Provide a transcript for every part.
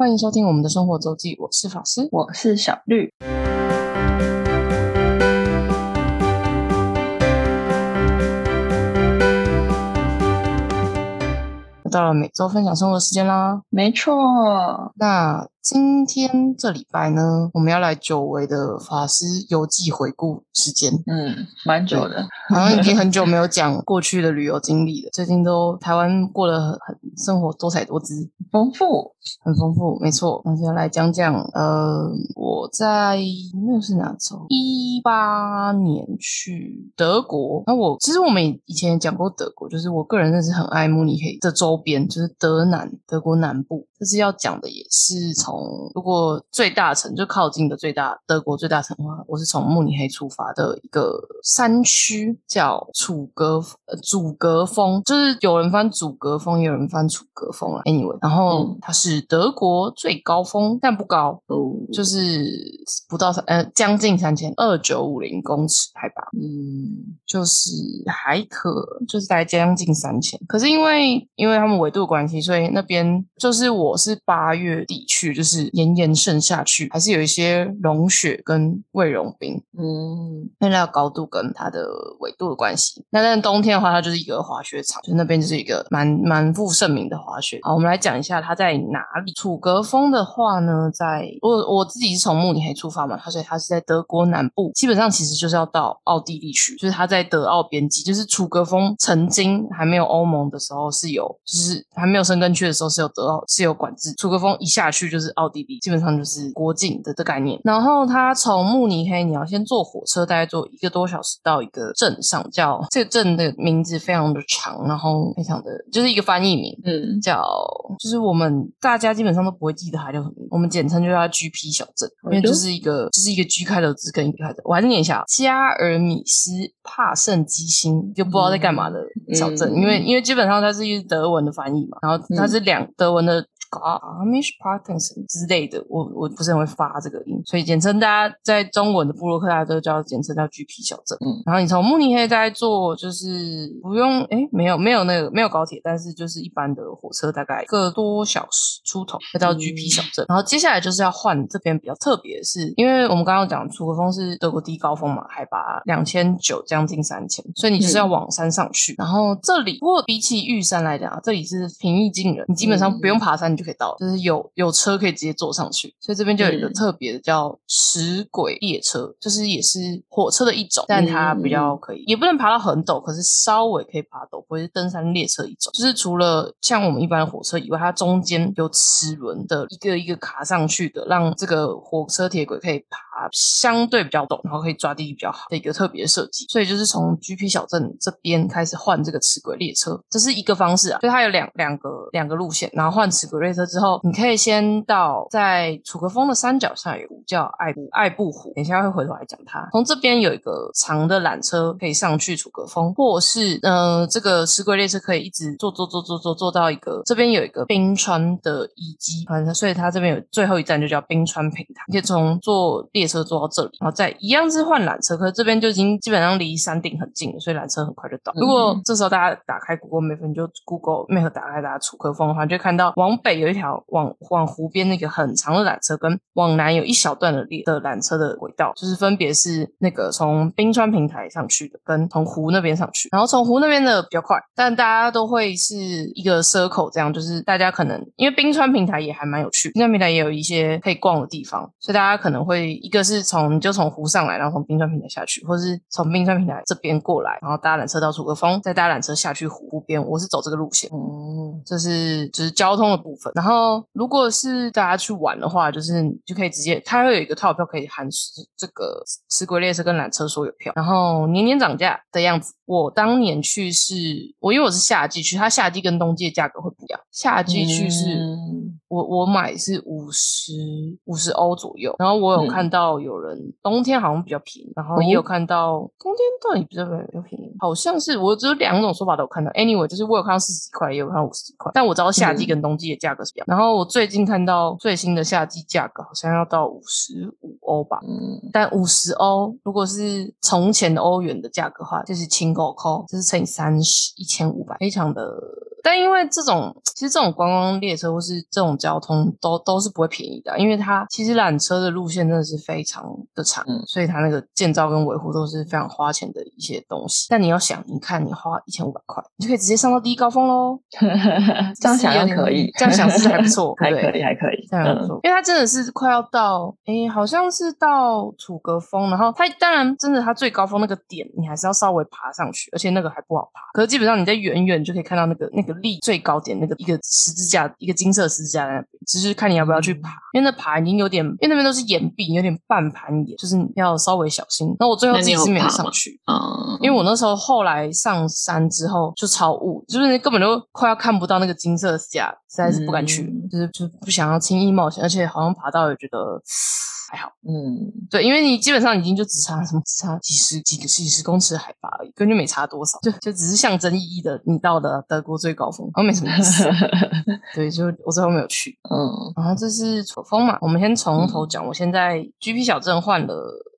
欢迎收听我们的生活周记，我是法师。我是小绿。又到了每周分享生活的时间啦。没错，那今天这礼拜呢，我们要来久违的法师游记回顾时间。嗯，蛮久的。好像已经很久没有讲 过去的旅游经历了。最近都台湾过得很很生活多彩多姿，丰富。很丰富，没错。那就来讲讲，呃，我在那是哪时候？一八年去德国。那我其实我们以前也讲过德国，就是我个人真是很爱慕尼黑的周边，就是德南德国南部。这是要讲的也是从如果最大城就靠近的最大德国最大城的话，我是从慕尼黑出发的一个山区，叫楚格呃祖格峰，就是有人翻祖格峰，也有人翻楚格峰啊。Anyway，然后嗯它是德国最高峰，但不高，哦，就是不到三呃将近三千二九五零公尺海拔，嗯，就是还可，就是大概将近三千。可是因为因为他们纬度的关系，所以那边就是我是八月底去，就是炎炎盛夏去，还是有一些融雪跟未融冰，嗯，因为它的高度跟它的纬度的关系。那但冬天的话，它就是一个滑雪场，就那边就是一个蛮蛮负盛名的滑雪。好，我们来讲一下它在哪里。楚格峰的话呢，在我我自己是从慕尼黑出发嘛，它所以它是在德国南部，基本上其实就是要到奥地利去，就是它在德奥边际，就是楚格峰曾经还没有欧盟的时候是有，就是还没有申根区的时候是有德奥是有管制，楚格峰一下去就是奥地利，基本上就是国境的的概念。然后它从慕尼黑你要先坐火车，大概坐一个多小时到一个镇上，叫这个镇的名字非常的长，然后非常的就是一个翻译名，嗯，叫就是我们大家基本上都不会记得它叫什么名，我们简称就叫它 GP 小镇，因为就是一个就是一个 G 开头字跟一个开头，我还是念一下加尔米斯帕圣基辛，就不知道在干嘛的小镇，嗯因为因为基本上它是一德文的翻译嘛，然后它是两德文的。Amish Parkinson 之类的，我我不是很会发这个音，所以简称大家在中文的布洛克大家都叫简称叫 GP 小镇。嗯然后你从慕尼黑再坐就是不用诶没有没有那个没有高铁，但是就是一般的火车，大概一个多小时出头会到 GP 小镇。然后接下来就是要换这边比较特别的是，因为我们刚刚讲楚格峰是德国第一高峰嘛，海拔两千九将近三千，所以你就是要往山上去。然后这里不过比起玉山来讲啊，这里是平易近人，你基本上不用爬山你就可以到了，就是有有车可以直接坐上去。所以这边就有一个嗯特别的叫齿轨列车，就是也是火车的一种，但它比较可以，也不能爬到很陡，可是稍微可以爬陡，不会是登山列车一种。就是除了像我们一般的火车以外，它中间有齿轮的一个一个卡上去的，让这个火车铁轨可以爬相对比较陡，然后可以抓地力比较好的一个特别设计。所以就是从 GP 小镇这边开始换这个齿轨列车，这是一个方式啊。所以它有两两个两个路线，然后换齿轨列车之后，你可以先到在楚格峰的山脚上有叫爱布爱布湖，等一下会回头来讲它。从这边有一个长的缆车可以上去楚格峰，或是呃这个齿轨列车可以一直坐坐坐坐坐坐到一个这边有一个冰川的遗迹，反正所以它这边有最后一站就叫冰川平台，你可以从坐列车坐到这里，然后再一样是换缆车，可是这边就已经基本上离山顶很近了，所以缆车很快就到。如果这时候大家打开 Google Map，你就 Google Map 打开大家楚科峰的话，就会看到往北有一条往往湖边那个很长的缆车，跟往南有一小段的列的缆车的轨道，就是分别是那个从冰川平台上去的，跟从湖那边上去。然后从湖那边的比较快，但大家都会是一个 circle 这样，就是大家可能因为冰川平台也还蛮有趣，冰川平台也有一些可以逛的地方，所以大家可能会一个是从你就从湖上来，然后从冰川平台下去，或是从冰川平台这边过来，然后搭缆车到楚格峰，再搭缆车下去湖湖边。我是走这个路线。哦，这是就是交通的部分。然后，如果是大家去玩的话，就是你就可以直接，它会有一个套票可以含这个石轨列车跟缆车所有票，然后年年涨价的样子。我当年去是，我因为我是夏季去，它夏季跟冬季的价格会不一样。夏季去是、嗯我我买是五十五十欧左右，然后我有嗯。看到有人冬天好像比较便宜，然后也有看到冬天到底比较比较便宜，好像是我只有两种说法都有看到。Anyway，就是我有看到四十几块，也有看到五十几块，但我知道夏季跟冬季的价格是不一样。然后我最近看到最新的夏季价格好像要到五十五欧吧，嗯。但五十欧如果是从前的欧元的价格的话，就是清狗扣，就是乘以三十，一千五百，非常的但因为这种其实这种观光列车或是这种交通都都是不会便宜的，因为它其实缆车的路线真的是非常的长，嗯所以它那个建造跟维护都是非常花钱的一些东西。但你要想，你看你花一千五百块，你就可以直接上到第一高峰喽。这样想是有点要可以，这样想是还不错 还可以，还可以。这样不错，因为它真的是快要到，诶，好像是到楚格峰，然后它当然真的它最高峰那个点，你还是要稍微爬上去，而且那个还不好爬。可是基本上你在远远就可以看到那个那个立最高点那个一个十字架，一个金色十字架在那边，只是看你要不要去爬，因为那爬已经有点，因为那边都是岩壁，有点半攀岩，就是要稍微小心。那我最后那你有自己是没有上去，嗯，因为我那时候后来上山之后就超雾，就是根本就快要看不到那个金色架，实在是不敢去，嗯就是就是不想要轻易冒险，而且好像爬到也觉得 还好。嗯对，因为你基本上已经就只差什么，只差几十几个几十公尺海拔而已，根本就没差多少，就就只是象征意义的，你到了德国最高峰，然后没什么意思。对，就我最后没有去。嗯然后这是楚峰嘛，我们先从头讲。我现在 GP 小镇换了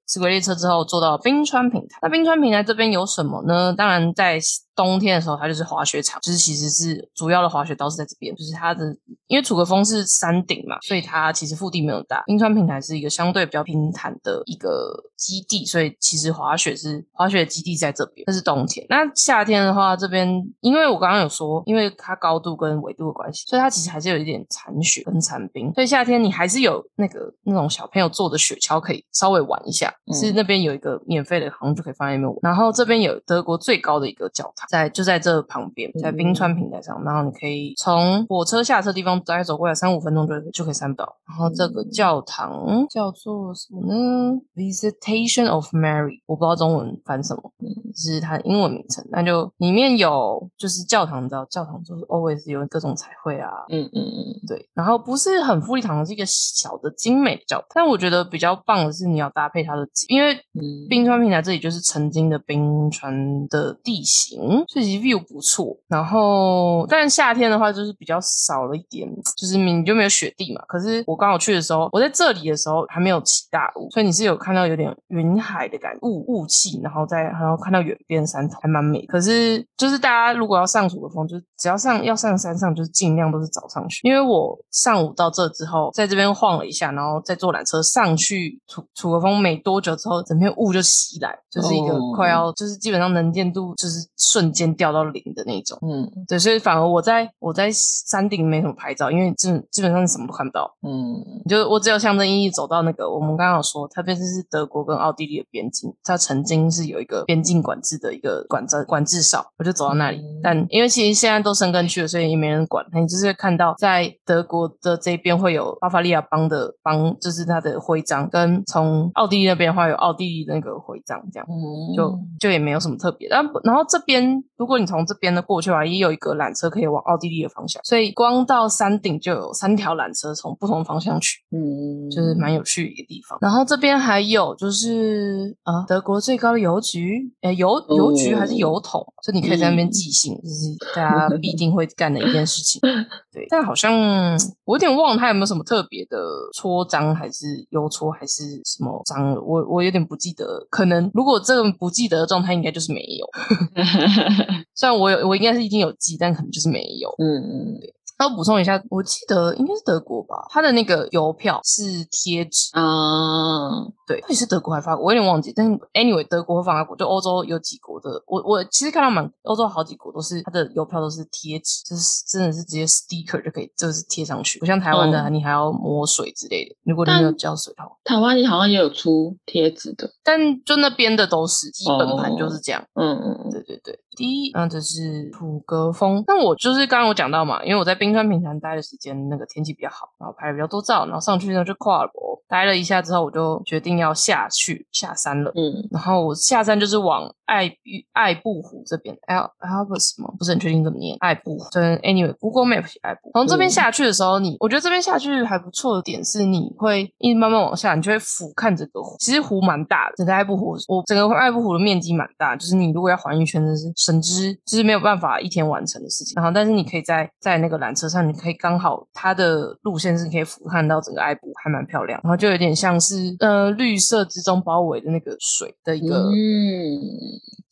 齿轨列车之后，坐到冰川平台。那冰川平台这边有什么呢？当然在冬天的时候，它就是滑雪场，就是其实是主要的滑雪道是在这边，就是它的因为楚格峰是山顶嘛，所以它其实腹地没有大。冰川平台是一个相对比较平坦的一个基地，所以其实滑雪是滑雪基地在这边。这是冬天。那夏天的话，这边因为我刚刚有说，因为它高度跟纬度的关系，所以它其实还是有一点残雪跟残冰，所以夏天你还是有那个那种小朋友坐的雪橇可以稍微玩一下。嗯是那边有一个免费的，好像就可以放在那边玩。然后这边有德国最高的一个教堂，在就在这旁边，在冰川平台上。然后你可以从火车下车的地方大概走过来三五分钟就就可以散到。然后这个教堂叫做什么呢？Visitation of Mary，我不知道中文翻什么，是它的英文名称。那就里面有就是教堂，你知道教堂就是 always 有各种彩绘啊，嗯嗯嗯对，然后不是很富丽堂皇，是一个小的精美的教堂。但我觉得比较棒的是你要搭配它的景，因为嗯，冰川平台这里就是曾经的冰川的地形，所以其实 view 不错。然后，但夏天的话就是比较少了一点，就是你就没有雪地嘛。可是我刚好去的时候，我在这里的时候还没有起大雾，所以你是有看到有点云海的感觉雾雾气，然后再然后看到远边山头，还蛮美。可是就是大家如果要上楚的峰，就是只要上要上山上，就是尽量都是早上去，因为我上午到这之后，在这边晃了一下，然后再坐缆车上去楚楚格峰，没多久之后，整片雾就袭来，就是一个哦快要、就是基本上能见度就是瞬间掉到零的那种。嗯对，所以反而我在我在山顶没什么拍照，因为基基本上什么都看不到。嗯你就我只有象征意义走到那个我们刚刚有说，它边是德国跟奥地利的边境，它曾经是有一个边境管制的一个管制管制哨，我就走到那里。嗯但因为其实现在都生根区了，所以也没人管。你就是会看到在德国的这边会有巴伐利亚邦的邦，就是它的徽章，跟从奥地利那边的话有奥地利的那个徽章，这样。嗯，就就也没有什么特别。然后然后这边，如果你从这边的过去的话，也有一个缆车可以往奥地利的方向，所以光到山顶就有三条缆车从不同方向去，嗯，就是蛮有趣的一个地方。然后这边还有就是啊，德国最高的邮局，诶，邮邮局还是邮筒，就你可以在那边寄信，这是大家必定会干的一件事情。对，但好像我有点忘了它有没有什么特别的戳章，还是邮戳，还是什么章，我我有点不记得。可能如果这个不记得的状态，应该就是没有。虽然我有，我应该是已经有记，但可能就是没有。嗯嗯要补充一下，我记得应该是德国吧，它的那个邮票是贴纸，嗯，对，到底是德国还是法国，我有点忘记。但是 anyway，德国和法国就欧洲有几国的，我我其实看到蛮欧洲好几国都是它的邮票都是贴纸，就是真的是直接 sticker 就可以，就是贴上去，不像台湾的、哦你还要抹水之类的。如果你没有胶水的话，台湾好像也有出贴纸的，但就那边的都是基本盘就是这样。嗯嗯嗯对对对，第一，那，这是普格峰。那我就是刚刚我讲到嘛，因为我在冰川平潭待的时间，那个天气比较好，然后拍了比较多照，然后上去呢就跨了，待了一下之后，我就决定要下去下山了。嗯然后我下山就是往爱玉爱布湖这边，Al Albus 吗？不是很确定怎么念，爱布湖。真 anyway，Google Map 写爱布。从这边嗯下去的时候，你我觉得这边下去还不错的点是，你会一直慢慢往下，你就会俯瞰整个湖。其实湖蛮大的，整个爱布湖，我整个爱布湖的面积蛮大，就是你如果要环一圈，真的是神之就是没有办法一天完成的事情。然后，但是你可以在在那个缆车上，你可以刚好它的路线是可以俯瞰到整个爱布，还蛮漂亮。然后就有点像是呃绿色之中包围的那个水的一个。嗯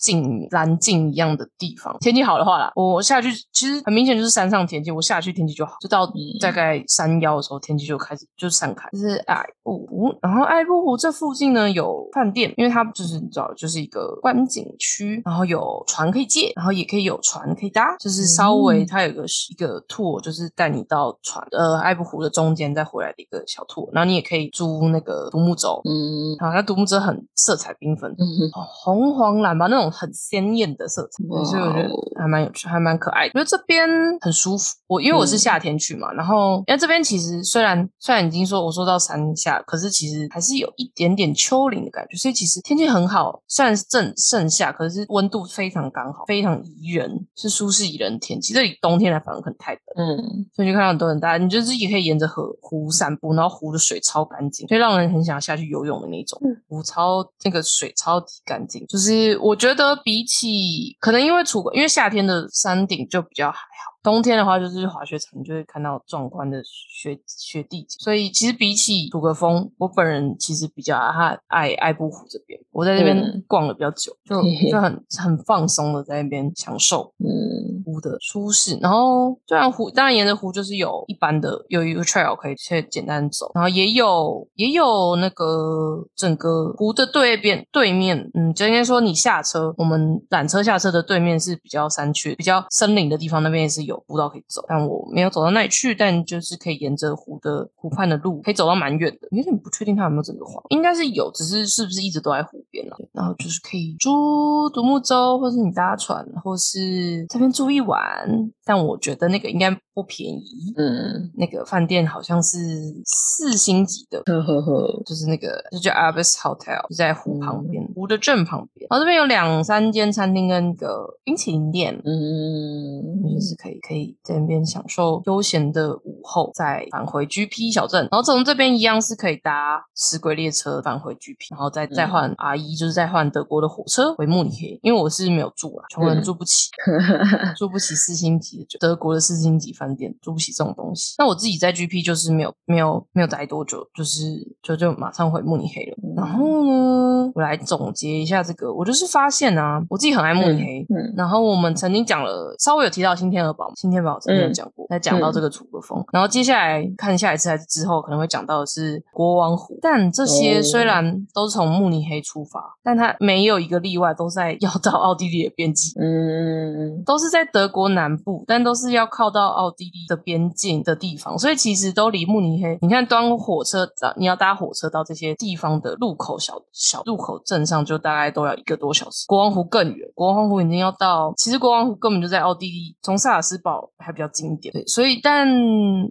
镜蓝镜一样的地方。天气好的话啦，我下去其实很明显就是山上天气，我下去天气就好，就到大概山腰的时候天气就开始就散开。就是爱布湖，然后爱布湖这附近呢有饭店，因为它就是你知道就是一个观景区，然后有船可以借，然后也可以有船可以搭，就是稍微它有一个一个 tour，就是带你到船呃爱布湖的中间再回来的一个小 tour，然后你也可以租那个独木舟，嗯啊，那独木舟很色彩缤纷，嗯哦红黄蓝吧，那种很鲜艳的色彩，哇所以我觉得哦还蛮有趣，还蛮可爱的。我觉得这边很舒服，我因为我是嗯夏天去嘛，然后因为这边其实虽然虽然已经说我说到山下，可是其实还是有一点点丘陵的感觉，所以其实天气很好，虽然是正盛夏，可是温度非常刚好，非常宜人，是舒适宜人的天气。这里冬天来反而可能太冷。嗯所以就看到很多人大家，你就自己可以沿着河湖散步，然后湖的水超干净，所以让人很想下去游泳的那种。湖超那个水超级干净，就是我觉得比起可能因为楚国，因为夏天的山顶就比较还好，冬天的话就是滑雪场，你就会看到壮观的雪雪地景。所以其实比起楚格峰，我本人其实比较爱爱爱布湖这边，我在这边嗯逛了比较久，就就很很放松的在那边享受嗯。湖的舒适，然后虽然湖当然沿着湖就是有一般的有一个 trail 可以去简单走，然后也有也有那个整个湖的对边对面，嗯，就应该说你下车，我们缆车下车的对面是比较山区、比较森林的地方，那边也是有有步道可以走，但我没有走到那里去，但就是可以沿着湖的湖畔的路可以走到蛮远的，有点不确定它有没有整个环，应该是有，只是是不是一直都在湖边了、然后就是可以租独木舟，或是你搭船，或是这边住一晚，但我觉得那个应该不便宜。嗯，那个饭店好像是四星级的，呵呵呵，就是那个就叫 Abyss Hotel，就在湖旁边，湖的正旁边。然后这边有两三间餐厅跟一个冰淇淋店，嗯就是可以可以在那边享受悠闲的午后，再返回 GP 小镇。然后从这边一样是可以搭石轨列车返回 GP，然后再再换 R 一，就是再换德国的火车回慕尼黑。因为我是没有住啊，穷人住不起。住不起四星级的德国的四星级饭店，住不起这种东西。那我自己在 GP 就是没有没有没有待多久，就是就就马上回慕尼黑了。然后呢，我来总结一下这个，我就是发现啊，我自己很爱慕尼黑。嗯然后我们曾经讲了，稍微有提到新天鹅堡，新天鹅堡曾经有讲过，在讲到这个楚格峰。然后接下来看下一次还是之后可能会讲到的是国王湖，但这些哦虽然都是从慕尼黑出发，但它没有一个例外，都在 要到奥地利的边境。嗯都是在德国南部，但都是要靠到奥地利的边境的地方，所以其实都离慕尼黑。你看，端火车，你要搭火车到这些地方的路口小小路口镇上，就大概都要一个多小时。国王湖更远，国王湖已经要到，其实国王湖根本就在奥地利，从萨尔斯堡还比较近一点。对，所以但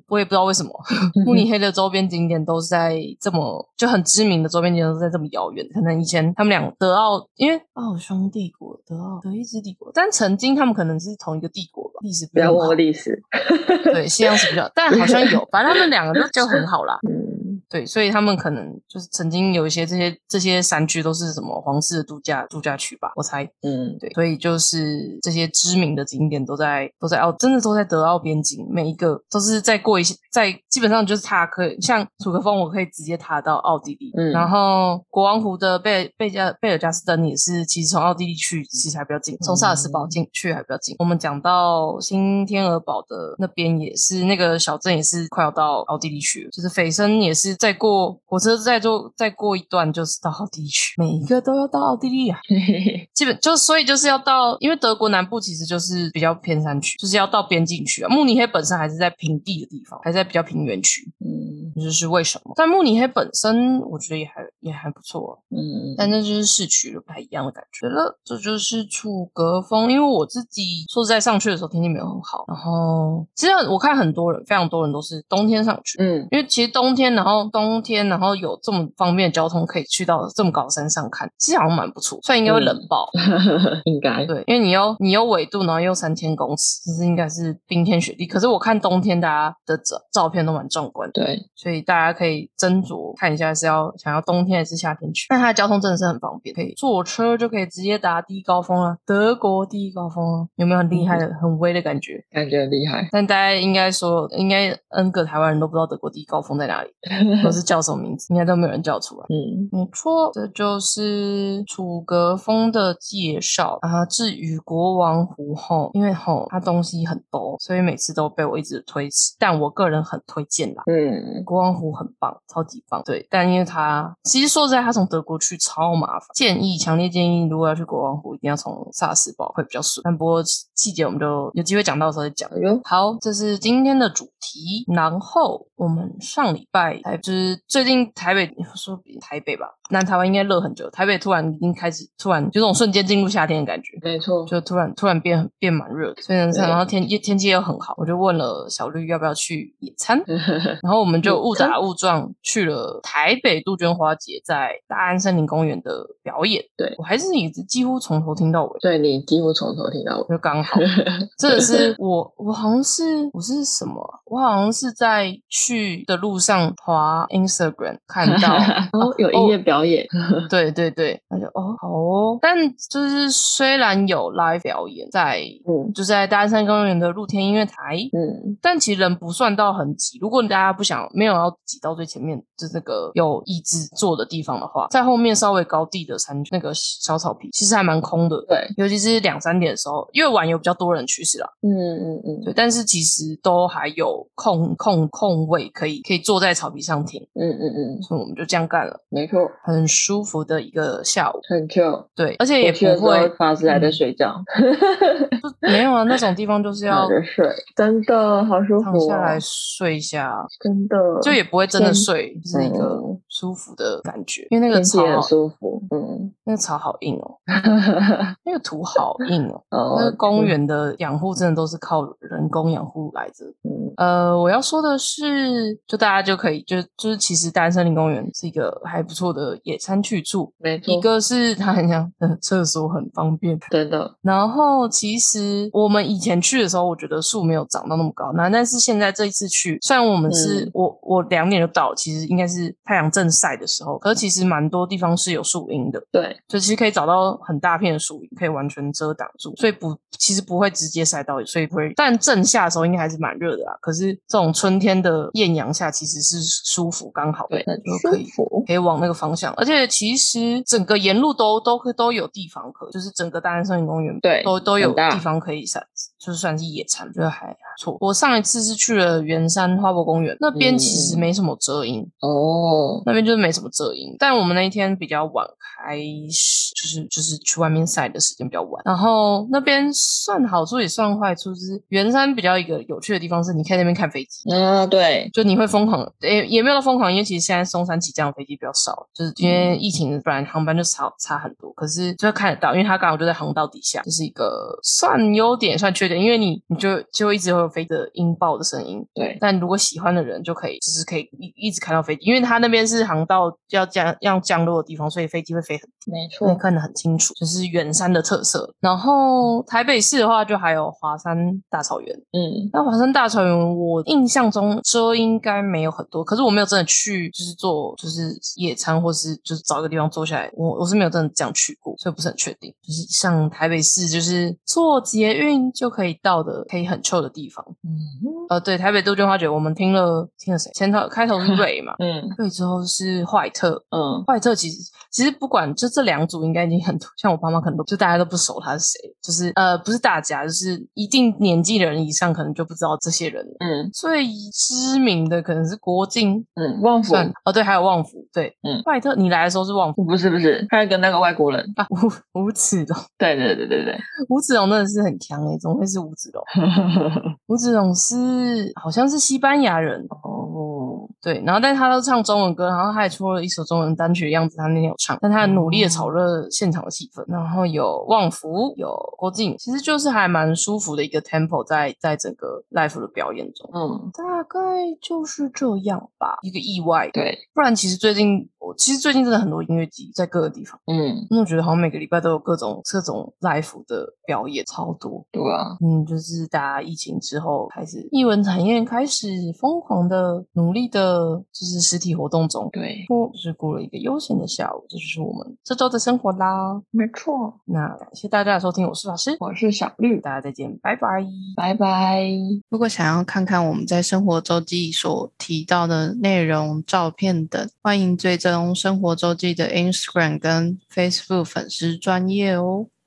我也不知道为什么慕尼黑的周边景点都是在这么就很知名的周边景点都是在这么遥远。可能以前他们俩德奥，因为奥匈帝国、德奥、德意志帝国，但曾经他们可能是同一个帝国吧，历史不要问我历史，对，西洋史比较，但好像有，反正他们两个就就很好啦。嗯对，所以他们可能就是曾经有一些这些这些山区都是什么皇室的度假度假区吧，我猜。嗯对，所以就是这些知名的景点都在都在奥，真的都在德奥边境，每一个都是再过一些，在基本上就是踏可以像楚格峰，我可以直接踏到奥地利。嗯然后国王湖的贝贝加贝尔加斯登也是，其实从奥地利去其实还比较近，从萨尔斯堡进去还比较近。我们讲到新天鹅堡的那边也是，那个小镇也是快要到奥地利去了，就是斐森也是再过火车再坐再过一段就是到奥地利去，每一个都要到奥地利啊。嘿嘿嘿，基本就所以就是要到，因为德国南部其实就是比较偏山区，就是要到边境区啊。慕尼黑本身还是在平地的地方，还在比较平原区，嗯这就是为什么。但慕尼黑本身我觉得也还也还不错、啊，嗯但那就是市区了，不太一样的感觉了。这就是楚格峰，因为我自己说实在上去的时候天气没有很好，然后其实我看很多人，非常多人都是冬天上去，嗯因为其实冬天，然后冬天，然后有这么方便的交通可以去到这么高山上看，其实好像蛮不错。虽然应该会冷爆，应该对，因为你又你有纬度，然后又三千公尺，其实应该是冰天雪地。可是我看冬天大家的照照片都蛮壮观的，对，所以大家可以斟酌看一下是要想要冬天天还是夏天去，但它的交通真的是很方便，可以坐车就可以直接达第一高峰了，德国第一高峰啊，有没有很厉害的、很威的感觉？感觉很厉害。但大家应该说，应该 N 个台湾人都不知道德国第一高峰在哪里，或是叫什么名字，应该都没有人叫出来。嗯，没错，这就是楚格峰的介绍啊。至于国王湖后，因为吼它东西很多，所以每次都被我一直推迟。但我个人很推荐啦，嗯，国王湖很棒，超级棒。对，但因为他其实说实在，他从德国去超麻烦，建议强烈建议，如果要去国王湖，一定要从萨斯堡会比较顺。但不过细节我们就有机会讲到的时候再讲。好，这是今天的主题。然后我们上礼拜台就是最近台北说比台北吧，南台湾应该热很久，台北突然已经开始突然就这种瞬间进入夏天的感觉。没错，就突然突然变变蛮热的，所以呢，然后天天气又很好，我就问了小绿要不要去野餐，然后我们就误打误撞去了台北杜鹃花节在大安森林公园的表演。对我还是一直几乎从头听到尾，对你几乎从头听到尾。就刚好。真的是我，我好像是我是什么啊？我好像是在去的路上滑 Instagram 看到，哦，有音乐表演，对对对，那就哦好哦。但就是虽然有 live 表演在，嗯就是在大安山公园的露天音乐台，嗯但其实人不算到很挤。如果大家不想没有要挤到最前面，就是那个有椅子坐的地方的话，在后面稍微高地的山那个小草皮，其实还蛮空的。对，尤其是两三点的时候，因为晚有比较多人去是了，嗯嗯嗯。对，但是其实都还有空空空位可以可以坐在草皮上听，嗯嗯嗯，所以我们就这样干了，没错，很舒服的一个下午。很 chill。对，而且也不会，法师还在嗯睡觉，就没有啊，那种地方就是要睡，真的好舒服哦。躺下来睡一下，真的就也不会真的睡，就是一个嗯舒服的感觉。因为那个草很舒服，嗯，那个草好硬哦，那个土好硬哦。哦，那个公园的养护真的都是靠人工养护来着。嗯，呃，我要说的是，就大家就可以，就就是其实大安森林公园是一个还不错的野餐去处。没错，一个是它很像，嗯，厕所很方便。真的，然后其实我们以前去的时候，我觉得树没有长到那么高，那但是现在这一次去，虽然我们是、嗯我我两点就到，其实应该是太阳正晒的时候，可是其实蛮多地方是有树荫的，对，就其实可以找到很大片的树荫，可以完全遮挡住，所以不其实不会直接晒到，所以不会。但正夏的时候应该还是蛮热的啦。可是这种春天的艳阳下，其实是舒服刚好，对，那就可以可以往那个方向。而且其实整个沿路都都可都有地方可，就是整个大安森林公园对都都有地方可以晒，就是算是野餐，觉得还不错。我上一次是去了圆山花博公园，那边其实嗯没什么遮阴，哦，那边就是没什么遮阴，但我们那一天比较晚开始，就是就是去外面晒的时间比较晚。然后那边算好处也算坏处，就是圆山比较一个有趣的地方是，你可以那边看飞机。啊，对，就你会疯狂，也也没有到疯狂，因为其实现在松山起降的飞机比较少，就是因为疫情，不然航班就差差很多。可是就看得到，因为它刚好就在航道底下，这、是一个算优点，算缺点，因为你你就就一直会有飞的音爆的声音，对，但如果喜欢的人就可以，就是可以一一直看到飞机，因为它那边是航道要降要降落的地方，所以飞机会飞很没可以错，看得很清楚，就是远山的特色。然后台北市的话，就还有华山大草原。嗯，那华山大草原，我印象中车应该没有很多，可是我没有真的去，就是做就是野餐，或是就是找一个地方坐下来，我我是没有真的这样去过，所以不是很确定。就是像台北市，就是坐捷运就可以到的，可以很 chill 的地方。嗯，呃，对，台北杜鹃花节，我们听了听了谁？前头开头是瑞嘛，嗯瑞之后是坏特，嗯，坏特其实其实不管就这两组，应该已经很多，像我爸妈可能都就大家都不熟他是谁，就是呃不是大家，就是一定年纪的人以上可能就不知道这些人了。嗯。最知名的可能是郭靖，嗯，旺福，哦对，还有旺福，对，嗯。坏特你来的时候是旺福不是不是，他是跟那个外国人，啊，吴吴子龙，对对对对对，吴子龙真的是很强诶，怎么会是吴子龙？吴子龙是好像是西班牙人，哦，对，然后但是他都唱中文歌，然后他也出了一首中文单曲的样子，他那天有唱，但他很努力的炒热现场的气氛。然后有旺福，有郭靖，其实就是还蛮舒服的一个 tempo 在在整个 live 的表演中，嗯，大概就是这样吧，一个意外。对，不然其实最近我其实最近真的很多音乐季在各个地方，嗯，因为我觉得好像每个礼拜都有各种各种 live 的表演，超多。对啊，嗯，就是大家疫情之后开始，艺文产业开始疯狂的努力的，就是实体活动中，对，过就是过了一个悠闲的下午，这就是我们这周的生活啦。没错。那感谢大家的收听，我是法师，我是小绿，大家再见，拜拜。拜拜。如果想要看看我们在生活周记所提到的内容、照片等，欢迎追踪生活周记的 Instagram 跟 Facebook 粉丝专业哦。